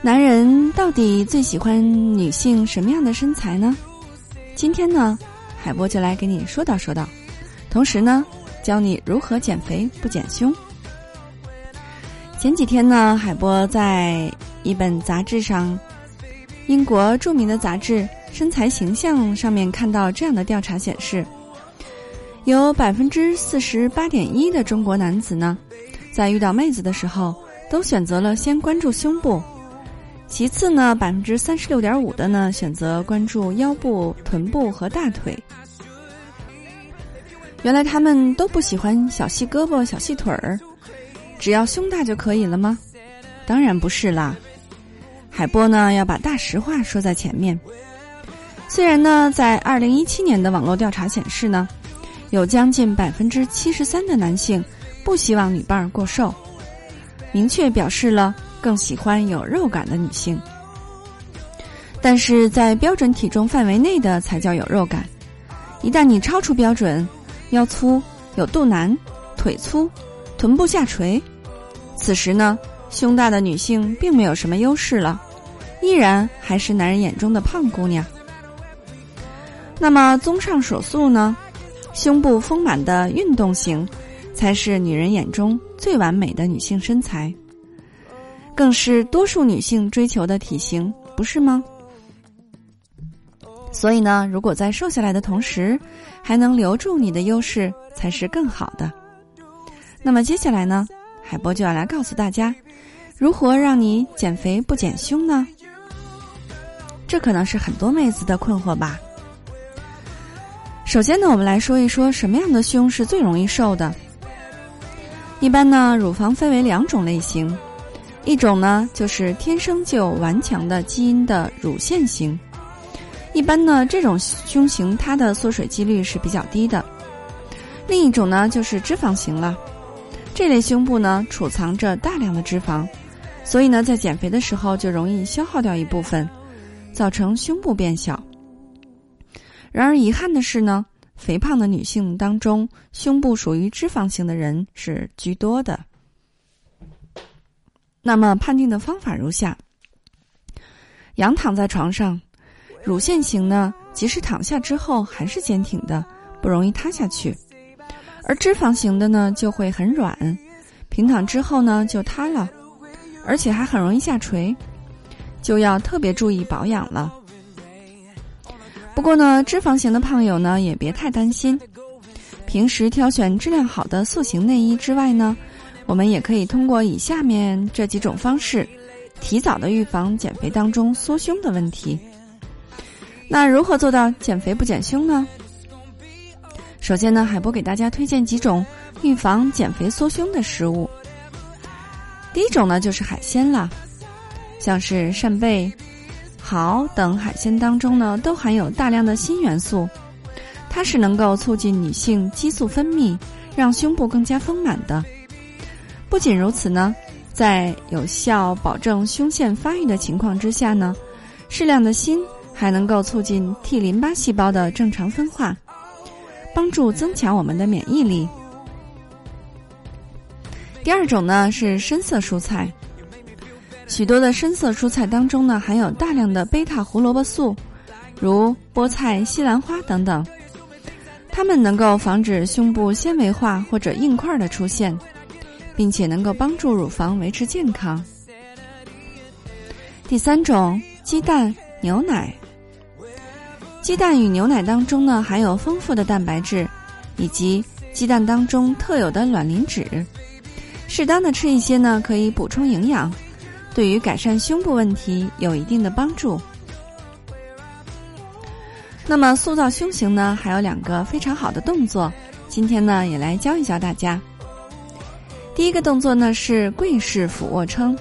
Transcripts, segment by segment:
男人到底最喜欢女性什么样的身材呢？今天呢，海波就来给你说道说道，同时呢，教你如何减肥不减胸。前几天呢，海波在一本杂志上，英国著名的杂志《身材形象》上面看到这样的调查显示，有百分之四十八点一的中国男子呢，在遇到妹子的时候，都选择了先关注胸部。其次呢，百分之三十六点五的呢选择关注腰部、臀部和大腿。原来他们都不喜欢小细胳膊、小细腿儿，只要胸大就可以了吗？当然不是啦。海波呢要把大实话说在前面。虽然呢，在二零一七年的网络调查显示呢，有将近百分之七十三的男性不希望女伴儿过瘦，明确表示了。更喜欢有肉感的女性，但是在标准体重范围内的才叫有肉感。一旦你超出标准，腰粗、有肚腩、腿粗、臀部下垂，此时呢，胸大的女性并没有什么优势了，依然还是男人眼中的胖姑娘。那么，综上所述呢，胸部丰满的运动型，才是女人眼中最完美的女性身材。更是多数女性追求的体型，不是吗？所以呢，如果在瘦下来的同时，还能留住你的优势，才是更好的。那么接下来呢，海波就要来告诉大家，如何让你减肥不减胸呢？这可能是很多妹子的困惑吧。首先呢，我们来说一说什么样的胸是最容易瘦的。一般呢，乳房分为两种类型。一种呢，就是天生就顽强的基因的乳腺型，一般呢，这种胸型它的缩水几率是比较低的。另一种呢，就是脂肪型了，这类胸部呢储藏着大量的脂肪，所以呢，在减肥的时候就容易消耗掉一部分，造成胸部变小。然而遗憾的是呢，肥胖的女性当中，胸部属于脂肪型的人是居多的。那么判定的方法如下：仰躺在床上，乳腺型呢，即使躺下之后还是坚挺的，不容易塌下去；而脂肪型的呢，就会很软，平躺之后呢就塌了，而且还很容易下垂，就要特别注意保养了。不过呢，脂肪型的胖友呢也别太担心，平时挑选质量好的塑形内衣之外呢。我们也可以通过以下面这几种方式，提早的预防减肥当中缩胸的问题。那如何做到减肥不减胸呢？首先呢，海波给大家推荐几种预防减肥缩胸的食物。第一种呢，就是海鲜了，像是扇贝、蚝等海鲜当中呢，都含有大量的锌元素，它是能够促进女性激素分泌，让胸部更加丰满的。不仅如此呢，在有效保证胸腺发育的情况之下呢，适量的锌还能够促进 T 淋巴细胞的正常分化，帮助增强我们的免疫力。第二种呢是深色蔬菜，许多的深色蔬菜当中呢含有大量的贝塔胡萝卜素，如菠菜、西兰花等等，它们能够防止胸部纤维化或者硬块的出现。并且能够帮助乳房维持健康。第三种，鸡蛋、牛奶。鸡蛋与牛奶当中呢含有丰富的蛋白质，以及鸡蛋当中特有的卵磷脂。适当的吃一些呢，可以补充营养，对于改善胸部问题有一定的帮助。那么塑造胸型呢，还有两个非常好的动作，今天呢也来教一教大家。第一个动作呢是跪式俯卧撑。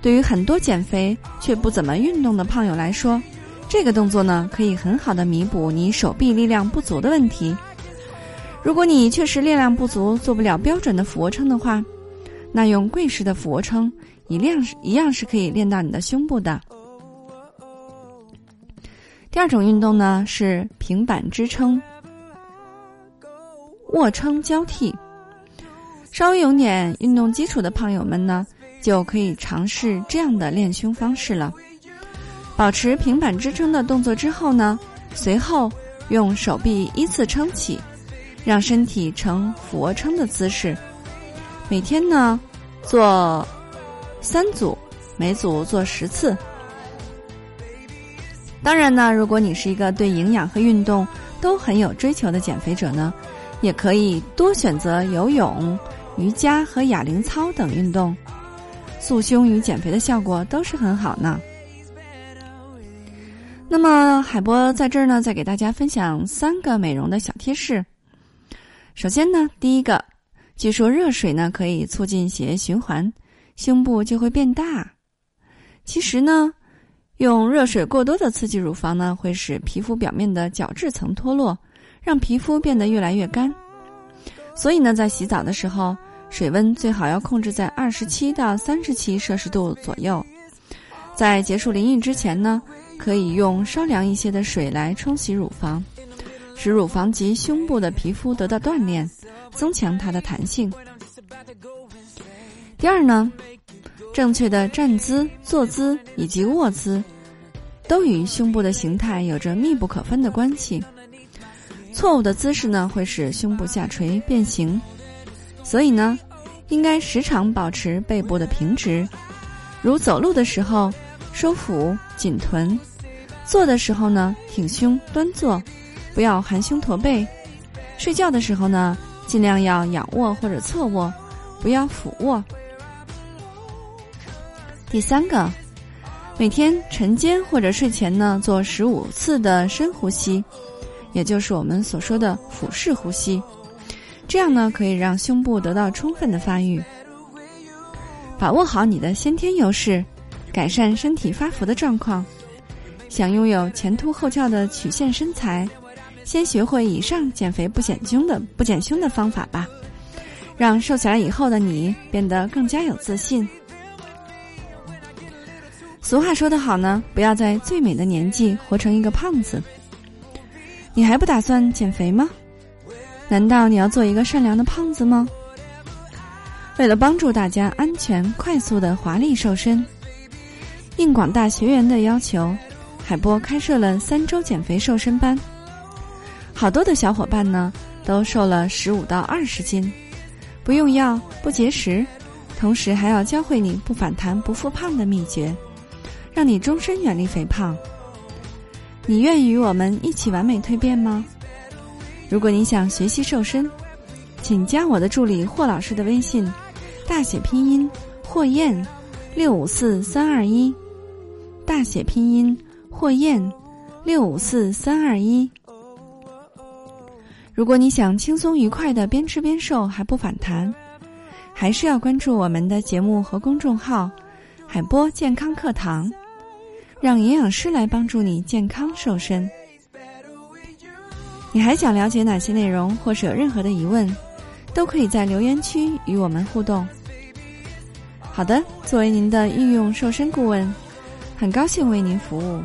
对于很多减肥却不怎么运动的胖友来说，这个动作呢可以很好的弥补你手臂力量不足的问题。如果你确实力量不足，做不了标准的俯卧撑的话，那用跪式的俯卧撑一样是一样是可以练到你的胸部的。第二种运动呢是平板支撑、卧撑交替。稍微有点运动基础的胖友们呢，就可以尝试这样的练胸方式了。保持平板支撑的动作之后呢，随后用手臂依次撑起，让身体呈俯卧撑的姿势。每天呢做三组，每组做十次。当然呢，如果你是一个对营养和运动都很有追求的减肥者呢，也可以多选择游泳。瑜伽和哑铃操等运动，塑胸与减肥的效果都是很好呢。那么海波在这儿呢，再给大家分享三个美容的小贴士。首先呢，第一个，据说热水呢可以促进血液循环，胸部就会变大。其实呢，用热水过多的刺激乳房呢，会使皮肤表面的角质层脱落，让皮肤变得越来越干。所以呢，在洗澡的时候。水温最好要控制在二十七到三十七摄氏度左右。在结束淋浴之前呢，可以用稍凉一些的水来冲洗乳房，使乳房及胸部的皮肤得到锻炼，增强它的弹性。第二呢，正确的站姿、坐姿以及卧姿，都与胸部的形态有着密不可分的关系。错误的姿势呢，会使胸部下垂变形。所以呢，应该时常保持背部的平直，如走路的时候收腹紧臀，坐的时候呢挺胸端坐，不要含胸驼背。睡觉的时候呢，尽量要仰卧或者侧卧，不要俯卧。第三个，每天晨间或者睡前呢做十五次的深呼吸，也就是我们所说的腹式呼吸。这样呢，可以让胸部得到充分的发育，把握好你的先天优势，改善身体发福的状况。想拥有前凸后翘的曲线身材，先学会以上减肥不减胸的不减胸的方法吧，让瘦下来以后的你变得更加有自信。俗话说得好呢，不要在最美的年纪活成一个胖子。你还不打算减肥吗？难道你要做一个善良的胖子吗？为了帮助大家安全、快速的华丽瘦身，应广大学员的要求，海波开设了三周减肥瘦身班。好多的小伙伴呢，都瘦了十五到二十斤，不用药、不节食，同时还要教会你不反弹、不复胖的秘诀，让你终身远离肥胖。你愿与我们一起完美蜕变吗？如果你想学习瘦身，请加我的助理霍老师的微信，大写拼音霍燕六五四三二一，大写拼音霍燕六五四三二一。如果你想轻松愉快的边吃边瘦还不反弹，还是要关注我们的节目和公众号“海波健康课堂”，让营养师来帮助你健康瘦身。你还想了解哪些内容，或者有任何的疑问，都可以在留言区与我们互动。好的，作为您的应用瘦身顾问，很高兴为您服务。